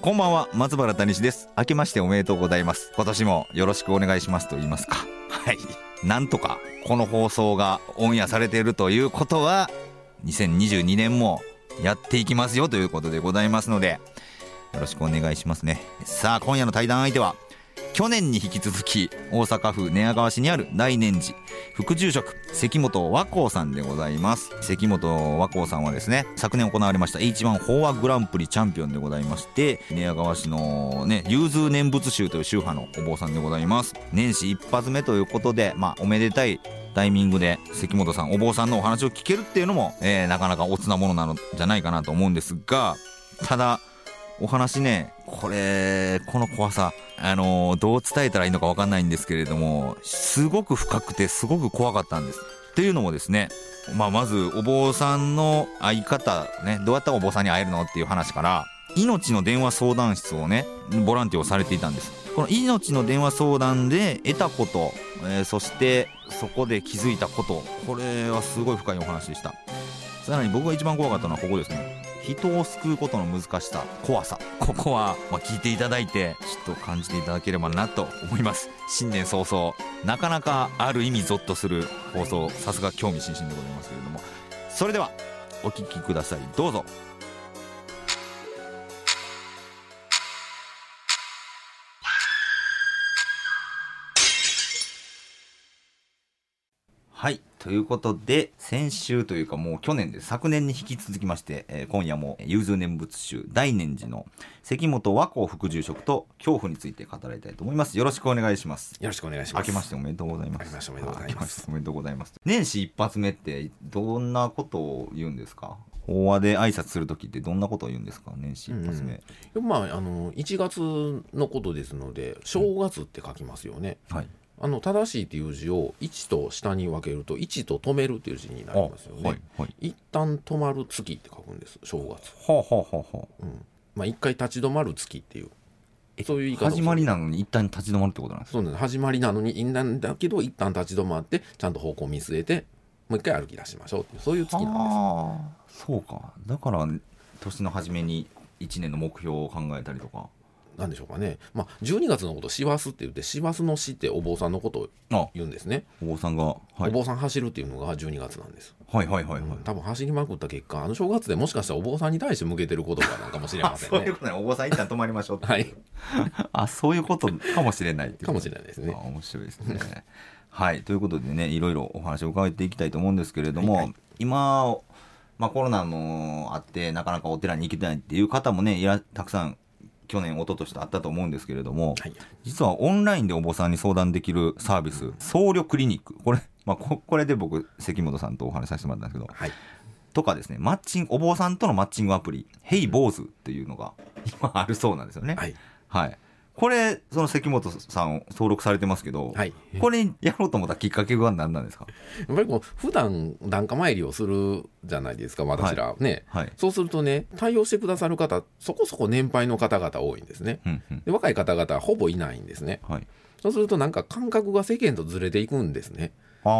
こんばんは松原谷氏です。明けましておめでとうございます。今年もよろしくお願いしますと言いますか。はい。なんとかこの放送がオンエアされているということは2022年もやっていきますよということでございますのでよろしくお願いしますね。さあ今夜の対談相手は去年に引き続き大阪府寝屋川市にある大念寺副住職関本和光さんでございます。関本和光さんはですね昨年行われました H1 法話グランプリチャンピオンでございまして寝屋川市のね融通念仏宗という宗派のお坊さんでございます。年始一発目ということでまあおめでたいタイミングで関本さんお坊さんのお話を聞けるっていうのも、えー、なかなかおつなものなのじゃないかなと思うんですがただお話ねこれこの怖さあのどう伝えたらいいのか分かんないんですけれどもすごく深くてすごく怖かったんです。っていうのもですねまあまずお坊さんの会い方ねどうやったらお坊さんに会えるのっていう話から命の電話相談室をねボランティアをされていたんです。この命の電話相談で得たこと、えー、そしてそこで気づいたことこれはすごい深いお話でした。さらに僕が一番怖かったのはここですね。人を救うことの難しさ怖さ。ここは、まあ、聞いていただいてちょっと感じていただければなと思います。新年早々なかなかある意味ゾッとする放送さすが興味津々でございますけれども。それではお聞きください。どうぞということで先週というかもう去年で昨年に引き続きまして、えー、今夜も融通念仏宗大念寺の関本和光副住職と恐怖について語りたいと思います。よろしくお願いします。よろしくお願いします。明けましておめでとうございます。明けましておめでとうございます。おめでとうございます。年始一発目ってどんなことを言うんですか？法話で挨拶する時ってどんなことを言うんですか？年始一発目、うん、まああの1月のことですので正月って書きますよね、うん、はいあの正しいっていう字を1と下に分けると1と止めるっていう字になりますよね。はいはい、一旦止まる月って書くんです正月。はあ、はあはあ、うん。まあ、一回立ち止まる月っていうそういう言い方始まりなのに一旦立ち止まるってことなんですか？そうなんです。始まりなのにいいんだけど一旦立ち止まってちゃんと方向を見据えてもう一回歩き出しましょうそういう月なんです。そうか。だから年の初めに1年の目標を考えたりとかなんでしょうかね、まあ、12月のこと師走って言って師走の死ってお坊さんのことを言うんですね。お坊さんが、はい、お坊さん走るっていうのが12月なんです。はいはいはいはい、うん、多分走りまくった結果あの正月でもしかしたらお坊さんに対して向けてる言葉なんかもしれませんね。そういうことね。お坊さん一旦止まりましょう。はい。あそういうことかもしれないかもしれないですね。面白いですね。はい。ということでねいろいろお話を伺っていきたいと思うんですけれども、はいはい、今まあ、コロナもあってなかなかお寺に行けてないっていう方もねいらたくさん去年、一昨年とあったと思うんですけれども、はい、実はオンラインでお坊さんに相談できるサービス、僧侶クリニック、これ、まあ、ここれで僕、関本さんとお話しさせてもらったんですけど、はい、とかですね、マッチング、お坊さんとのマッチングアプリ、ヘイ坊主っていうのが今あるそうなんですよね。はい、はいこれ、その関本さん登録されてますけど、はい、これやろうと思ったきっかけは何なんですか？やっぱりこう普段檀家参りをするじゃないですか、私ら、はい、ね、はい、そうするとね、対応してくださる方、そこそこ年配の方々多いんですね。うんうん、で若い方々はほぼいないんですね。はい、そうするとなんか感覚が世間とずれていくんですね。ああ、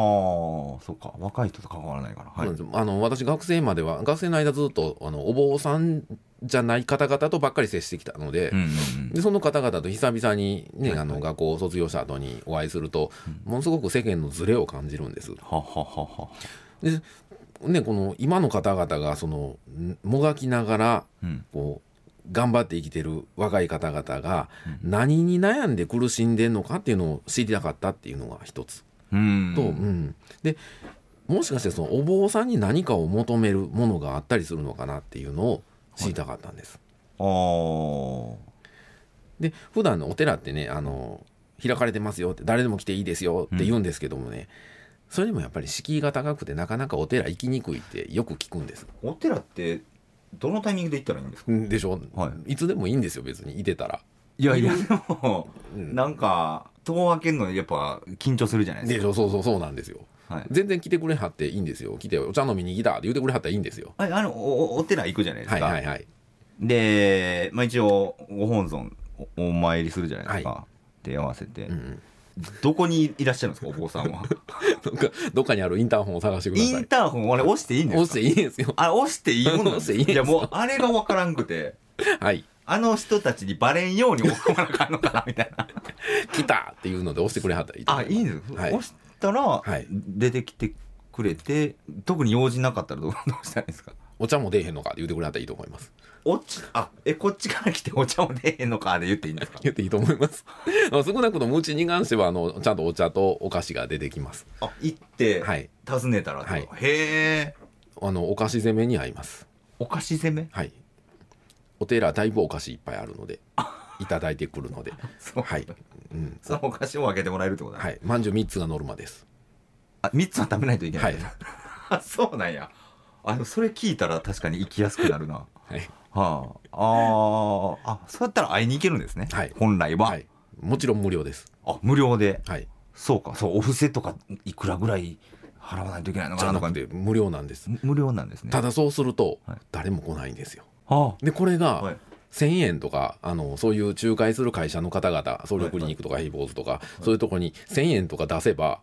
そっか。若い人と関わらないから。はい、あの私、学生までは、学生の間ずっとあのお坊さんじゃない方々とばっかり接してきたのでうんうんうん、でその方々と久々に、ね、あの学校を卒業した後にお会いすると、ものすごく世間のズレを感じるんです。はははでね、この今の方々がそのもがきながら、こう頑張って生きてる若い方々が何に悩んで苦しんでんのかっていうのを知りたかったっていうのが一つ。と、うん、でもしかしてそのお坊さんに何かを求めるものがあったりするのかなっていうのを知りたかったんです。はい、で普段のお寺ってねあの開かれてますよって誰でも来ていいですよって言うんですけどもね、うん、それでもやっぱり敷居が高くてなかなかお寺行きにくいってよく聞くんです。お寺ってどのタイミングで行ったらいいんですか？でしょ、はい。いつでもいいんですよ別に。いてたら。いやいや、でも、うん。なんか、戸を開けるのやっぱ緊張するじゃないでですしか。ょそうそうそうなんですよはい。全然来てくれはっていいんですよ。来てお茶飲みに来たって言ってくれはったらいいんですよ。ああのお、お寺行くじゃないですはいか。はいはい。で、まあ一応、ご本尊おお参りするじゃないですか。は手合わせて、うんうん。どこにいらっしゃるんですか、お坊さんは？どっかどっかにあるインターホンを探してください。インターホン、あれ押していいんですか？押していいですよ。あれ押していいもんなんです押していいですよ。いやもう、あれがわからんくて、はい。あの人たちにバレんように押さなあかんのかな、みたいな。来たっていうので押してくれはったらいいあ、いいんです。か、はい。押したら、はい。出てきてくれて、特に用事なかったらどう したらいいんですか？お茶も出えへんのかって言ってくれはったらいいと思います。おちあえこっちから来て お茶も出えへんのかで言っていいんですか？言っていいと思います。ま あ少なくともうちに関してはあのちゃんとお茶とお菓子が出てきます。あ行って、はい。訪ねたらはい。へえ。あのお菓子攻めに合います。お菓子攻め？はい。お寺だいぶお菓子いっぱいあるのでいただいてくるので。そう。はい、うん。そのお菓子を開けてもらえるってことだ、はい。まんじゅう3つがノルマです。あ3つは食べないといけない、はい。あ そうなんや。あでもそれ聞いたら確かに行きやすくなるな。はい、はあ。あー。あそうやったら会いに行けるんですね、はい。本来は、はい、もちろん無料です。あ無料で。はい。そうか。そうお布施とかいくらぐらい払わないといけないのかなとか。無料なんです。む無料なんですね。ただそうするとはい。誰も来ないんですよ。あ。でこれが、はい1000円とかあのそういう仲介する会社の方々ソウルクリニックとかヘイボーズとか、そういうところに1000円とか出せば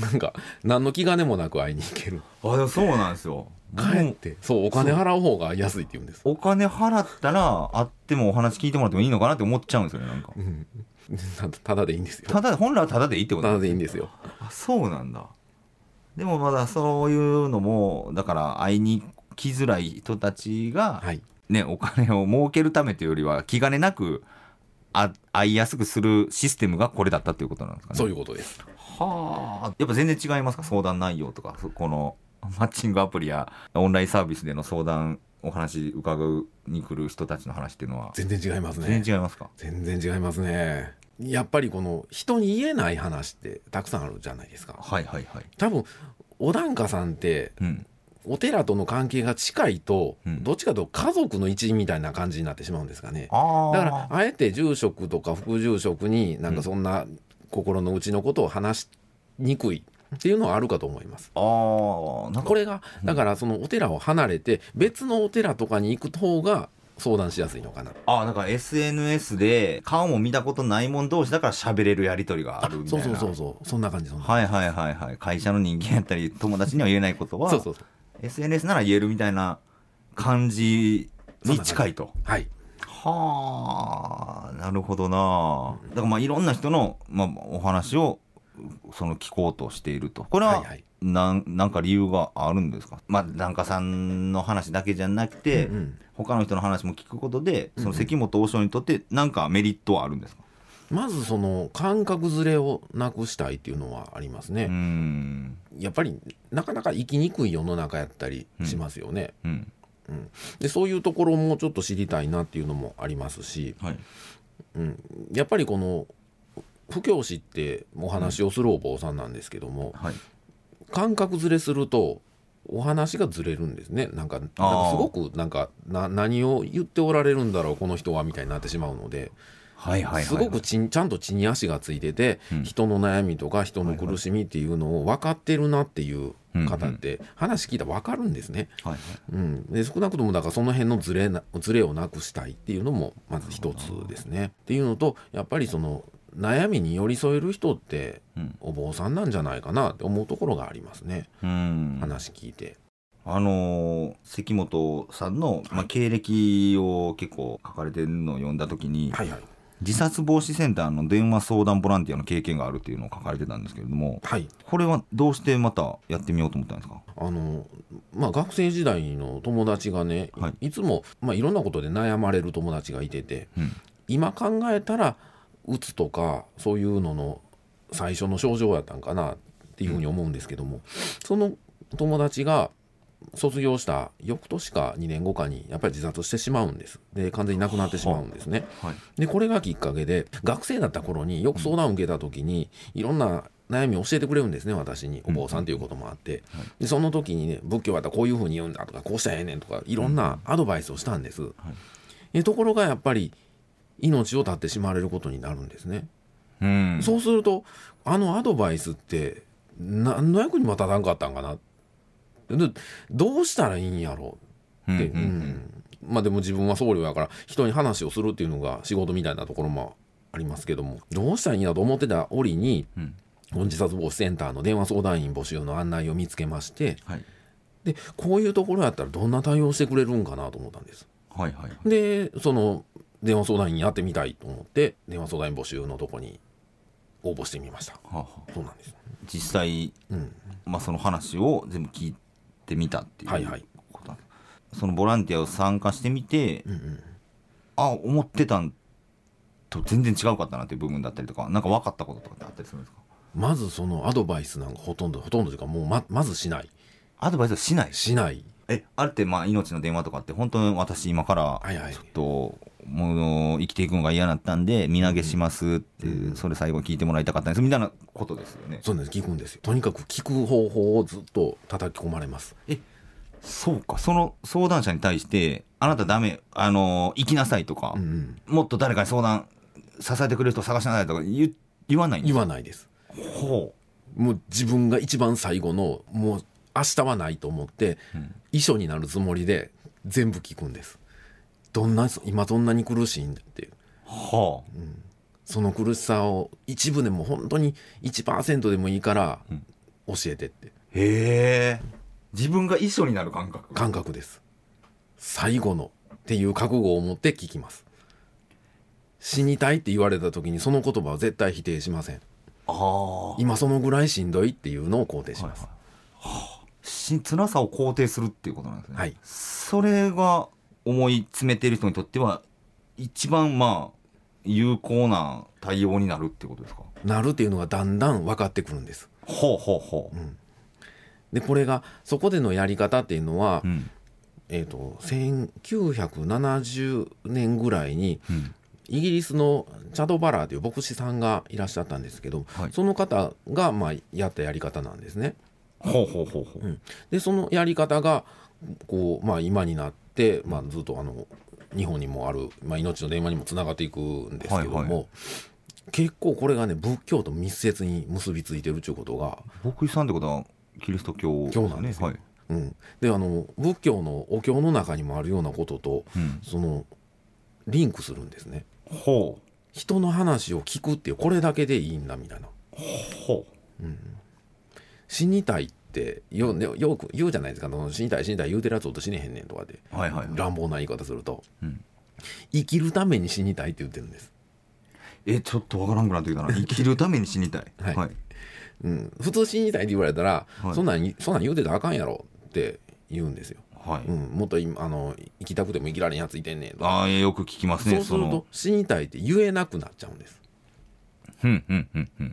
なんか何の気兼ねもなく会いに行ける。あでもそうなんですよ。帰ってそうお金払う方が安いって言うんですお金払ったら会ってもお話聞いてもらってもいいのかなって思っちゃうんですよねなんか。うん。た ただでいいんですよ。ただ本来はただでいいってことただでいいんですよ。あそうなんだ。でもまだそういうのもだから会いに来づらい人たちが、はいねお金を儲けるためというよりは気兼ねなくあ会いやすくするシステムがこれだったということなんですかね。そういうことです。はあ。やっぱ全然違いますか？相談内容とかそこのマッチングアプリやオンラインサービスでの相談お話伺うに来る人たちの話っていうのは。全然違いますね。全然違いますか？全然違いますね。やっぱりこの人に言えない話ってたくさんあるじゃないですか。はいはいはい。多分お檀家さんってうんお寺との関係が近いと、うん。どっちかというと家族の一員みたいな感じになってしまうんですかね。あだからあえて住職とか副住職になんかそんな心の内のことを話しにくいっていうのはあるかと思います。あーなんか。これがだからそのお寺を離れて別のお寺とかに行く方が相談しやすいのかな。あなんか SNS で顔も見たことないもん同士だから喋れるやり取りがあるみたそいうなそうそうそうそんな感じそんなはいはいはいはい。会社の人間やったり友達には言えないことは。そうそうそう SNS なら言えるみたいな感じに近いと。はい。はあなるほどな。だからまあいろんな人の、まあ、お話をその聞こうとしていると。これは、はいはい。か理由があるんですか？まあ檀家さんの話だけじゃなくて、うんうん。他の人の話も聞くことでその関本王将にとって何かメリットはあるんですか？まずその感覚ずれをなくしたいっていうのはありますね。やっぱりなかなか生きにくい世の中やったりしますよね。うん。でそういうところもちょっと知りたいなっていうのもありますし、はい。うん、やっぱりこの布教師ってお話をするお坊さんなんですけども、はい。感覚ずれするとお話がずれるんですね。なんかすごくなんかな何を言っておられるんだろうこの人はみたいになってしまうので、はいはいはい。すごくちんちゃんと地に足がついてて、うん。人の悩みとか人の苦しみっていうのを分かってるなっていう方って話聞いたら分かるんですね。はいはい。うん、で少なくともだからその辺のズレなズレをなくしたいっていうのもまず一つですね。っていうのとやっぱりその悩みに寄り添える人ってうん。お坊さんなんじゃないかなって思うところがありますね、うん。話聞いて。あのー関本さんの、まあ、経歴を結構書かれてるのを読んだ時に、はいはい自殺防止センターの電話相談ボランティアの経験があるっていうのを書かれてたんですけれどもはい。これはどうしてまたやってみようと思ったんですか？あのまあ、学生時代の友達がね、はい。い、つも、まあ、いろんなことで悩まれる友達がいててうん。今考えたらうつとかそういうのの最初の症状やったんかなっていうふうに思うんですけども、その友達が卒業した翌年か2年後かにやっぱり自殺してしまうんです。で完全に亡くなってしまうんですね。はい。でこれがきっかけで学生だった頃によく相談を受けた時にいろんな悩みを教えてくれるんですね私に。お坊さんということもあって、でその時にね仏教はこういうふうに言うんだとかこうしたらええねんとかいろんなアドバイスをしたんです、えところがやっぱり命を絶ってしまわれることになるんですね、うん。そうするとあのアドバイスって何の役にも立たんかったんかな。でどうしたらいいんやろう？って、うんうんうん。まあでも自分は僧侶やから人に話をするっていうのが仕事みたいなところもありますけどもどうしたらいいんやと思ってた折に、うん。本自殺防止センターの電話相談員募集の案内を見つけましてはい。でこういうところやったらどんな対応してくれるんかなと思ったんです。はいはいでその電話相談員やってみたいと思って電話相談員募集のとこに応募してみました。はあはあ。そうなんです。実際、うん。まあ、その話を全部聞いてみたっていうはいはい。ことなんですそのボランティアを参加してみて、うんうん。あ思ってたんと全然違うかったなっていう部分だったりとかなんか分かったこととかってあったりするんですか？まずそのアドバイスなんかほとんどほとんどというかもうままずしない。アドバイスはしない？しない。えあれってまあ命の電話とかって本当に私今からはいはい。ちょっともう生きていくのが嫌だったんで身投げしますって、それ最後聞いてもらいたかったんです。みたいなことですよね。そうです。聞くんですよ。とにかく聞く方法をずっと叩き込まれます。そうか。その相談者に対してあなたダメあの行きなさいとか、うんうん。もっと誰かに相談支えてくれる人を探しなさいとか言う言わないんです言かわないです。ほもう自分が一番最後のもう明日はないと思って、遺書になるつもりで全部聞くんですどんな今どんなに苦しいんだっていう。うはあ、その苦しさを一部でも本当に1%でもいいから教えてって。へえ。自分が遺書になる感覚。感覚です。最後のっていう覚悟を持って聞きます。死にたいって言われた時にその言葉は絶対否定しません。ああ今そのぐらいしんどいっていうのを肯定します、し辛さを肯定するっていうことなんですね、はい。それが思い詰めている人にとっては一番まあ有効な対応になるってことですか？なるっていうのがだんだん分かってくるんです。ほうほうほう、でこれがそこでのやり方っていうのは、うん。えー、と1970年ぐらいにうん。イギリスのチャド・バラーという牧師さんがいらっしゃったんですけど、はい。その方がまあやったやり方なんですね。ほうほうほうほう、うん。でそのやり方がこう、まあ、今になって、まあ、ずっとあの日本にもある、まあ、命の電話にもつながっていくんですけども、はいは結構これがね仏教と密接に結びついてるということが、牧師さんってことはキリスト教教なんですよ。はい。うん、であの仏教のお経の中にもあるようなこととうん、そのリンクするんですね。ほ人の話を聞くっていうこれだけでいいんだみたいな。う。ほ死にたいってよねよく言うじゃないですか。死にたい死にたい言うてるやつと死ねへんねんとかでうはいはい、はい、乱暴な言い方すると、うん。生きるために死にたいって言ってるんです、えちょっとわからんくなってきたな。生きるために死にたい。はい。はい、うん、普通死にたいって言われたら、はい。そんなんそんなん言うてたらあかんやろって言うんですよ、はい。うん、もっと今あの生きたくても生きられんやついてんねんとか。ああよく聞きますねそうすると死にたいって言えなくなっちゃうんです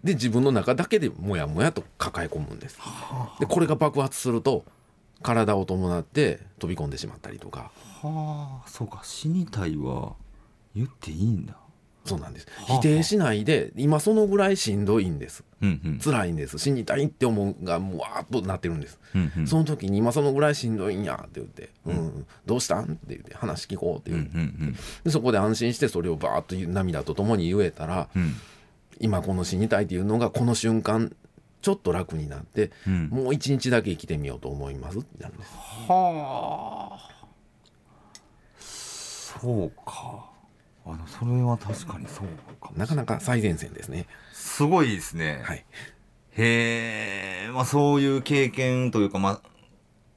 で自分の中だけでもやもやと抱え込むんです。でこれが爆発すると体を伴って飛び込んでしまったりとか。はあ。そうか死にたいは言っていいんだ。そうなんです。はあ。否定しないで今そのぐらいしんどいんです。うんうん。辛いんです。死にたいって思うがもうわーっとなってるんです、うんうん。その時に今そのぐらいしんどいんやって言って「うん。どうしたん?」って言って話聞こうってう。ん言う、うん。でそこで安心してそれをバーッと涙とともに言えたらうん今この死にたいっていうのがこの瞬間ちょっと楽になって、うん。もう一日だけ生きてみようと思いますってなるんです。はあ。そうか。あのそれは確かにそうかもなかなか最前線ですね。すごいですね、はい。へえ、まあ、そういう経験というか、まあ、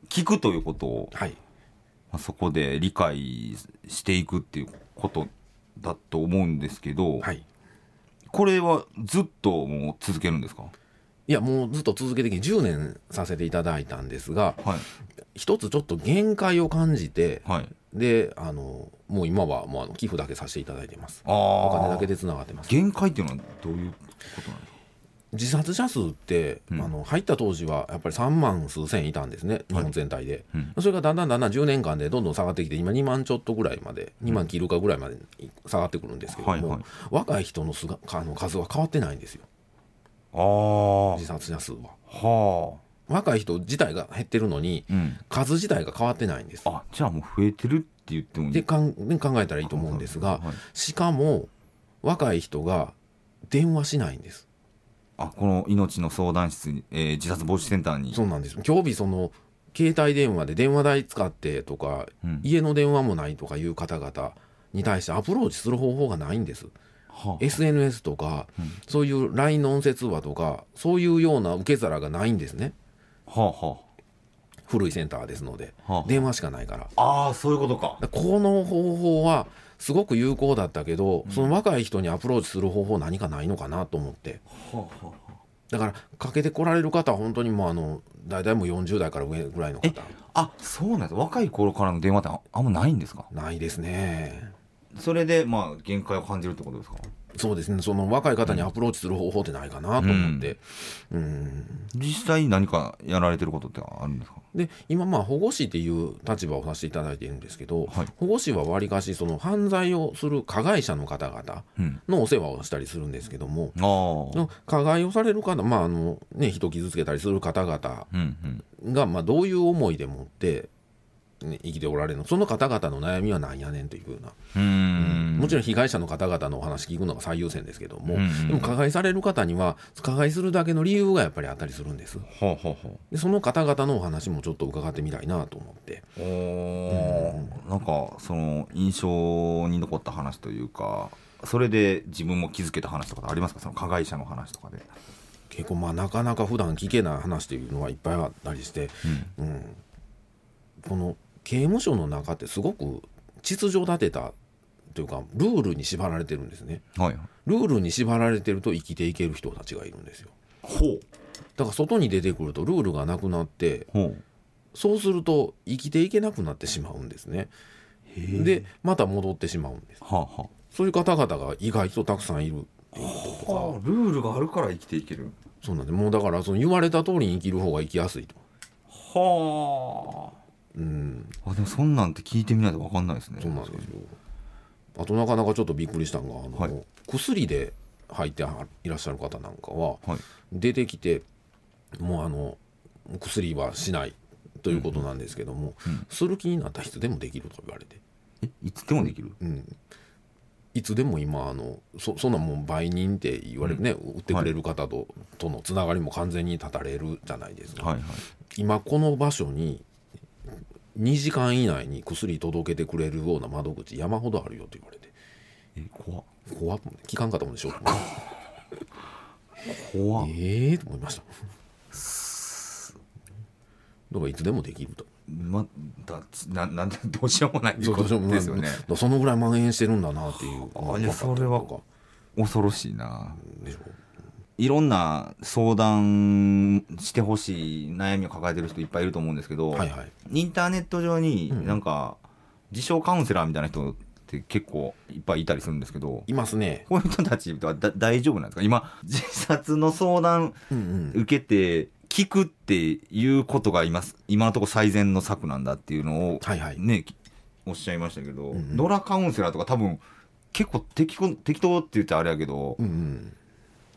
聞くということを、はい。まあ、そこで理解していくっていうことだと思うんですけど、はいこれはずっともう続けるんですか？いやもうずっと続けてきて10年させていただいたんですがはい。一つちょっと限界を感じてはい。であのもう今はもうあの寄付だけさせていただいてます。ああお金だけでつながってます。限界っていうのはどういうことなんですか？自殺者数って、うん。あの入った当時はやっぱり3万数千いたんですね日本全体で、うん。それがだんだんだんだん10年間でどんどん下がってきて今2万ちょっとぐらいまで2万切るかぐらいまで下がってくるんですけども、はいはい。若い人のすがあの数は変わってないんですよ。ああ自殺者数は。あ。は若い人自体が減ってるのにあうん。数自体が変わってないんです。あじゃあもう増えてるって言ってもいい。でかんで考えたらいいと思うんですがはい。しかも若い人が電話しないんですあこの命の相談室に、えー自殺防止センターに。そうなんです。今日日その携帯電話で電話代使ってとか、うん。家の電話もないとかいう方々に対してアプローチする方法がないんです。は SNS とか、そういう LINE の音声通話とかそういうような受け皿がないんですね。あはあ。は古いセンターですので、はあ。電話しかないから。ああーそういうことか。この方法はすごく有効だったけど、その若い人にアプローチする方法何かないのかなと思って。だからかけてこられる方は本当にもうあの大体もう40代から上ぐらいの方。あそうなんです。若い頃からの電話ってああんまないんですか？ないですね。それでまあ限界を感じるってことですか？そうですね。その若い方にアプローチする方法ってないかなと思って、うん。実際に何かやられてることってあるんですか？で今まあ保護士っていう立場をさせていただいているんですけど、はい。保護士はわりかしその犯罪をする加害者の方々うん。のお世話をしたりするんですけども、ああ。の加害をされる方まああのね人傷つけたりする方々うんうん。がまあどういう思いでもって、ね、生きておられるの。その方々の悩みは何やねんというような、うーん。もちろん被害者の方々のお話聞くのが最優先ですけども、うんうんでも加害される方には加害するだけの理由がやっぱりあったりするんです。はあはあはあでその方々のお話もちょっと伺ってみたいなと思って。おー。なんかその印象に残った話というかそれで自分も気づけた話とかありますか？その加害者の話とかで。結構まあなかなか普段聞けない話というのがいっぱいあったりして、うん。この刑務所の中ってすごく秩序立てたというかルールに縛られてるんですね。はいルールに縛られてると生きていける人たちがいるんですよ。ほう。だから外に出てくるとルールがなくなってほう。そうすると生きていけなくなってしまうんですね。でまた戻ってしまうんです。はあはそういう方々が意外とたくさんいる。っていうこととかあ。ルールがあるから生きていける。そうなんでもうだからその言われた通りに生きる方が生きやすいと。はうん。ああでもそんなんって聞いてみないと分かんないですね。そうなんですよ。あとなかなかちょっとびっくりしたのがあの、はい。薬で入ってはいらっしゃる方なんかははい。出てきてもうあの薬はしないということなんですけども、うん。する気になったらいつでもできると言われて、えいつでもできる？うん、いつでも今あのそそんなもん売人って言われるね、売ってくれる方と,、とのつながりも完全に断たれるじゃないですか、はい。はい。今この場所に2時間以内に薬届けてくれるような窓口山ほどあるよと言われて。え怖っ。怖っ。聞かんかったもんでしょ。怖っ。ええと思いました。だからいつでもできると。まだななんでどうしようもないそうどうしようもない。とですよね。そのぐらい蔓延してるんだなっていう。あいやそれは恐ろしいな。たでしょいろんな相談してほしい悩みを抱えてる人いっぱいいると思うんですけど、はいはい。インターネット上にうん。なんか自称カウンセラーみたいな人って結構いっぱいいたりするんですけどいますね。こういう人たちはだ大丈夫なんですか？今自殺の相談受けて聞くっていうことが今今のところ最善の策なんだっていうのをはいはい。おっしゃいましたけど、んうん。ドラカウンセラーとか多分結構適当適当って言ってあれやけど、うんうん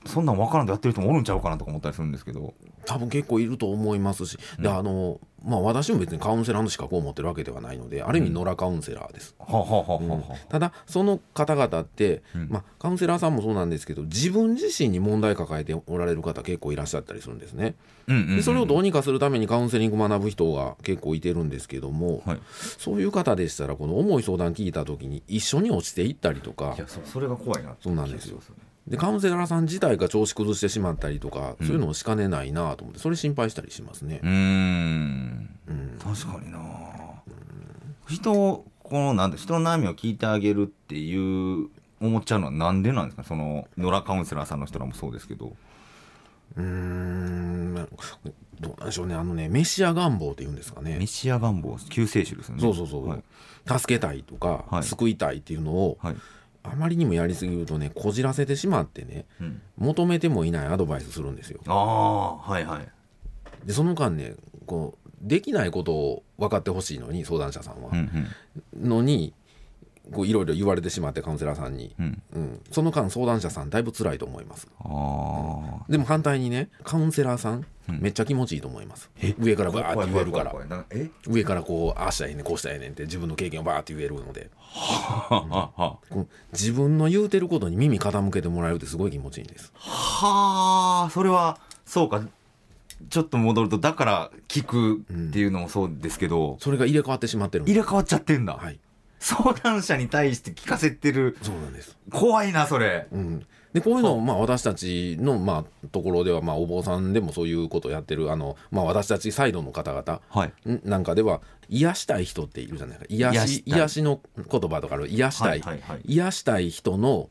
そんなん分からんとやってる人もおるんちゃうかなとか思ったりするんですけど。多分結構いると思いますし、であのまあ私も別にカウンセラーの資格を持ってるわけではないのである意味野良カウンセラーです、ただその方々って、うん。まあ、カウンセラーさんもそうなんですけど自分自身に問題抱えておられる方結構いらっしゃったりするんですね。うんうんうんでそれをどうにかするためにカウンセリング学ぶ人が結構いてるんですけども、はい。そういう方でしたらこの重い相談聞いた時に一緒に落ちていったりとか。いやそそれが怖いなそうなんですよでカウンセラーさん自体が調子崩してしまったりとか、そういうのをしかねないなと思ってそれ心配したりしますね。う。ーん。うん。確かにな。人をこのなんだ人の悩みを聞いてあげるっていう思っちゃうのはなんでなんですか？その野良カウンセラーさんの人らもそうですけど。うーん。どうなんでしょうね。あのねメシア願望っていうんですかね。メシア願望救世主ですよね。そうそうそう、はい。助けたいとか、はい。救いたいっていうのをはいあまりにもやりすぎるとねこじらせてしまってねうん、求めてもいないアドバイスするんですよ。ああはいはい。でその間ねこうできないことを分かってほしいのに相談者さんは。うん、うん。のにこういろいろ言われてしまってカウンセラーさんに、うん。うん、その間相談者さんだいぶ辛いと思います。あでも反対にねカウンセラーさん、めっちゃ気持ちいいと思います。上からバーって言えるから。上からこうああしたらええねんこうしたらええねんって自分の経験をバーって言えるので。自分の言うてることに耳傾けてもらえるってすごい気持ちいいんです。はあそれはそうか。ちょっと戻るとだから聞くっていうのもそうですけど、それが入れ替わってしまってる入れ替わっちゃってんだ、はい相談者に対して聞かせてる。そうなんです。怖いなそれ。うん、でこういうのをまあ私たちのまあところではまあお坊さんでもそういうことをやってるあの、まあ、私たちサイドの方々。なんかでは癒したい人っているじゃないか。癒し癒し癒しの言葉とかある癒したい,、はいはいはい。癒したい人の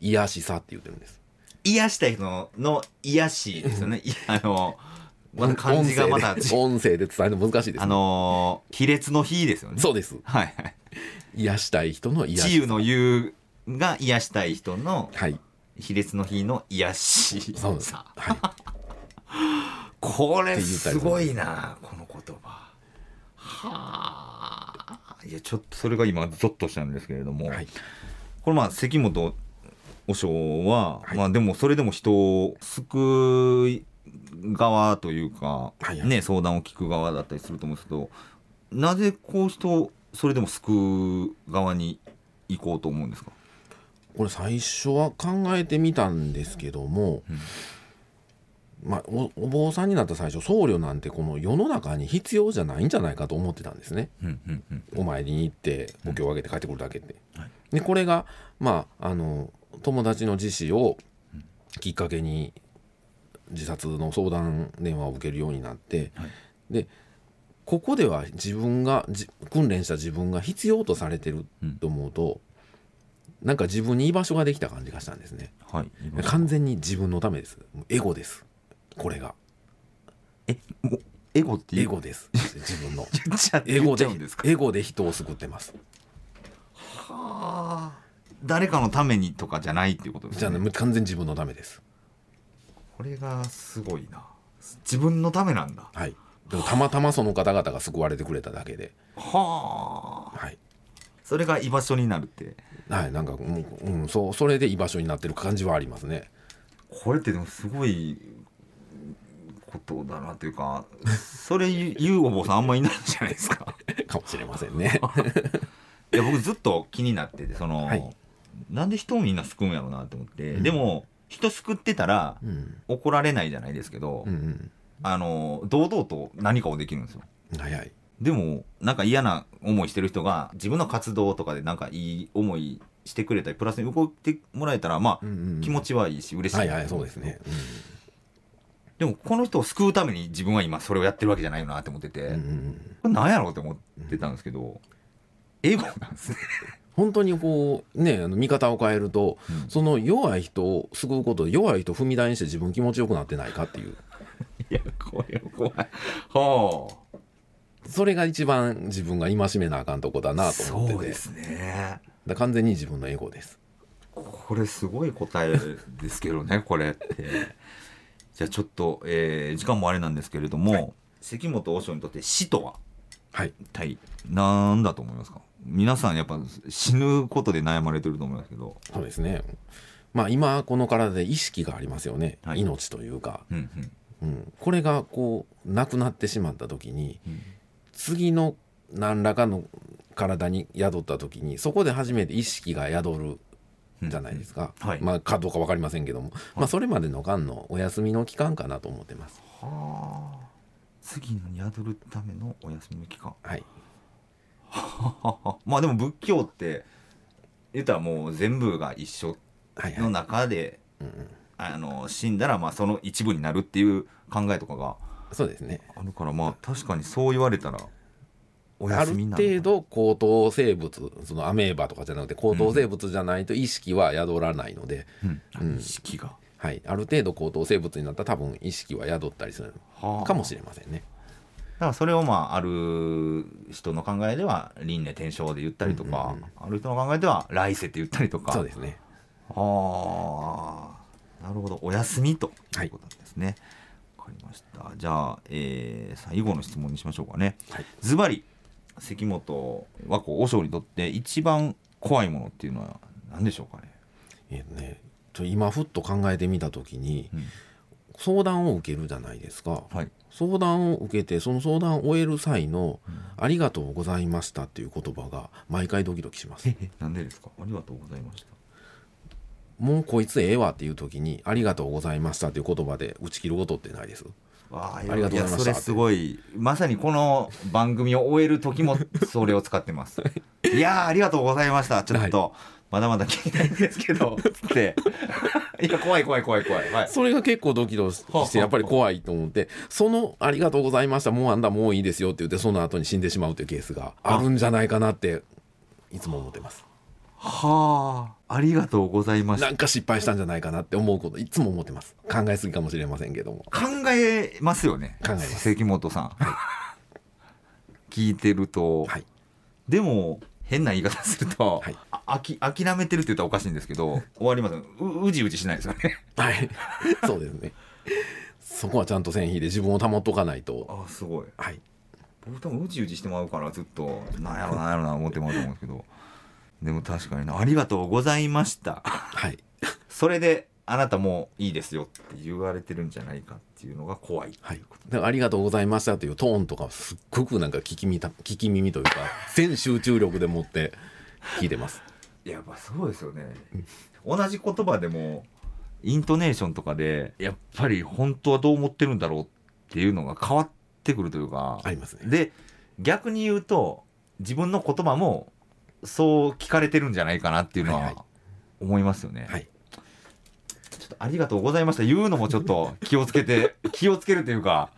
癒しさって言ってるんです。癒したい人のの癒しですよね。いあのまた漢字がまた音声で伝えるの難しいです、ね、あのー亀裂の日ですよね。そうです。はい。はい癒したい人の癒し。自由の言うが癒したい人のはい。卑劣の日の癒し。そうです。さはい。これすごいなこの言葉。はあ。いやちょっとそれが今ゾッとしたんですけれども、はい。これまあ関本和尚は、はい。まあでもそれでも人を救い側というか、ね相談を聞く側だったりすると思うんですけどなぜこう人をそれでも救う側に行こうと思うんですか？これ最初は考えてみたんですけども、まあ、おお坊さんになった最初僧侶なんてこの世の中に必要じゃないんじゃないかと思ってたんですね。うんうんうん。お参りに行ってお経をあげて帰ってくるだけで。はい。でこれがまああの友達の自死をきっかけに自殺の相談電話を受けるようになって、はいでここでは自分がじ訓練した自分が必要とされてると思うと、なんか自分に居場所ができた感じがしたんですね。はい完全に自分のためです。エゴです。これがえエゴってエゴです。自分の エゴでエゴで人を救ってます。はあ誰かのためにとかじゃないっていうことですじゃあねね完全に自分のためです。これがすごいな自分のためなんだはい。でもたまたまその方々が救われてくれただけで、はあはい。それが居場所になるってはい、なんか、うん、うん、そう、それで居場所になってる感じはありますね。これってでもすごいことだなというかそれ言うお坊さんあんまいないじゃないですか かもしれませんね。いや僕ずっと気になっててその、はいなんで人をみんな救うんやろうなと思って、でも人救ってたらうん、怒られないじゃないですけど、うん、あの堂々と何かをできるんですよ。うん、はい。はい。でもなんか嫌な思いしてる人が自分の活動とかでなんかいい思いしてくれたりプラスに動いてもらえたらまあ、うんうん。気持ちはいいし嬉しい。なはいはい、と思ですそう。うん。ですね。でもこの人を救うために自分は今それをやってるわけじゃないよなって思ってて、うん、うん、うん。これ何やろうって思ってたんですけど、エゴなんですね本当にこうねあの見方を変えると、うん。その弱い人を救うことで弱い人を踏み台にして自分気持ちよくなってないかっていう。いや怖い怖い。はあそれが一番自分が戒めなあかんとこだなと思ってて。そうですね。だ完全に自分のエゴです。これすごい答えですけどねこれって。じゃあちょっと、えー時間もあれなんですけれども、関本和尚にとって死とは？はい。一体何だと思いますか？皆さんやっぱ死ぬことで悩まれてると思いますけど、そうですね。まあ今この体で意識がありますよね、はい。命というか、うんうん。うん、これがこうなくなってしまった時にうん。次の何らかの体に宿った時にそこで初めて意識が宿るじゃないですか、うんはい。まあかどうか分かりませんけども、まあそれまでの間のお休みの期間かなと思ってます。はあ。次に宿るためのお休みの期間。はい まあでも仏教って言ったらもう全部が一緒のはいはい、中で、うんうん、あの死んだらまあその一部になるっていう考えとかがそうですね。あるからまあ確かにそう言われたらお休みにな。る程度高等生物そのアメーバとかじゃなくて高等生物じゃないと意識は宿らないので、うん。うん。意識が、はい、ある程度高等生物になったら多分意識は宿ったりするはあ。かもしれませんね。だからそれをまあある人の考えでは輪廻転生で言ったりとか、ある人の考えでは来世って言ったりとか。そうですね。はあなるほど。お休みとはいいうことなんですね。わ、かりました。じゃあ、えー最後の質問にしましょうかね。はい。ズバリ関本和光和尚にとって一番怖いものっていうのは何でしょうかね？えっとねちょ今ふっと考えてみた時に、うん相談を受けるじゃないですか。はい。相談を受けてその相談を終える際の「ありがとうございました」っていう言葉が毎回ドキドキします。なんでですか？ありがとうございました。もうこいつええわっていう時に「ありがとうございました」っていう言葉で打ち切ることってないです？あありがとうございましたそれすごいまさにこの番組を終える時もそれを使ってます。いやーありがとうございました。ちょっと、まだまだ聞きたいんですけど。つ って。いや怖い怖い怖い怖い。はい。それが結構ドキドキはあしてやっぱり怖いと思って。その「ありがとうございました。もうあんだもういいですよ」って言ってその後に死んでしまうというケースがあるんじゃないかなっていつも思ってます。はあありがとうございましたなんか失敗したんじゃないかなって思うこといつも思ってます。考えすぎかもしれませんけども。考えますよね。考えます。関本さん、聞いてると、はい。でも変な言い方すると、はいああき諦めてるって言ったらおかしいんですけど 終わります。ううじうじしないですよね。はい。そうですね。そこはちゃんと線引いて自分を保っとかないと。あすごい。はい。僕多分うじうじしてまうからずっとなんやろなんやろな思ってまうと思うんですけど。でも確かにな。ありがとうございました。はい。それであなたもういいですよって言われてるんじゃないかっていうのが怖いはい、だからありがとうございましたというトーンとかすっごくなんか聞き耳た聞き耳というか全集中力でもって聞いてますやっぱそうですよね。同じ言葉でもイントネーションとかでやっぱり本当はどう思ってるんだろうっていうのが変わってくるというかありますね。で逆に言うと自分の言葉もそう聞かれてるんじゃないかなっていうのはいはは思いますよね、はい。ちょっとありがとうございました。言うのもちょっと気をつけて 気をつけるというか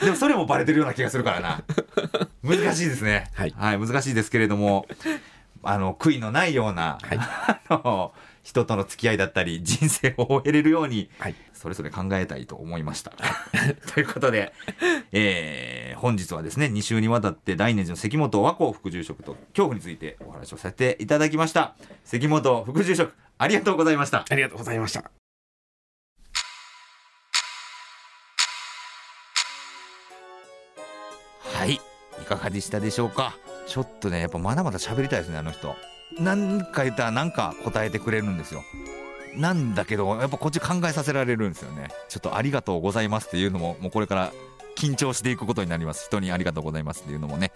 でもそれもバレてるような気がするからな。難しいですね。はい難しいですけれどもあの悔いのないような、はい あの人との付き合いだったり人生を終えれるようにはいそれぞれ考えたいと思いました。ということで、えー本日はですね、2週にわたって大念寺の関本和光副住職と恐怖についてお話をさせていただきました。関本副住職、ありがとうございました。ありがとうございましたはい、いかがでしたでしょうか？ちょっとね、やっぱまだまだ喋りたいですね、あの人。なんか言ったらなんか答えてくれるんですよ。なんだけど、やっぱこっち考えさせられるんですよね。ちょっとありがとうございますっていうのも、もうこれから緊張していくことになります。人にありがとうございますっていうのもね。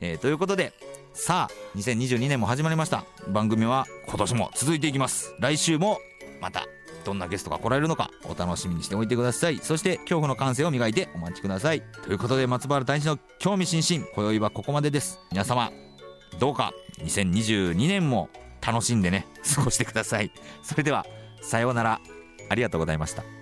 えーということで、さあ、2022年も始まりました。番組は今年も続いていきます。来週もまたどんなゲストが来られるのかお楽しみにしておいてください。そして恐怖の感性を磨いてお待ちください。ということで松原大使の興味津々今宵はここまでです。皆様どうか2022年も楽しんでね過ごしてください。それではさようなら。ありがとうございました。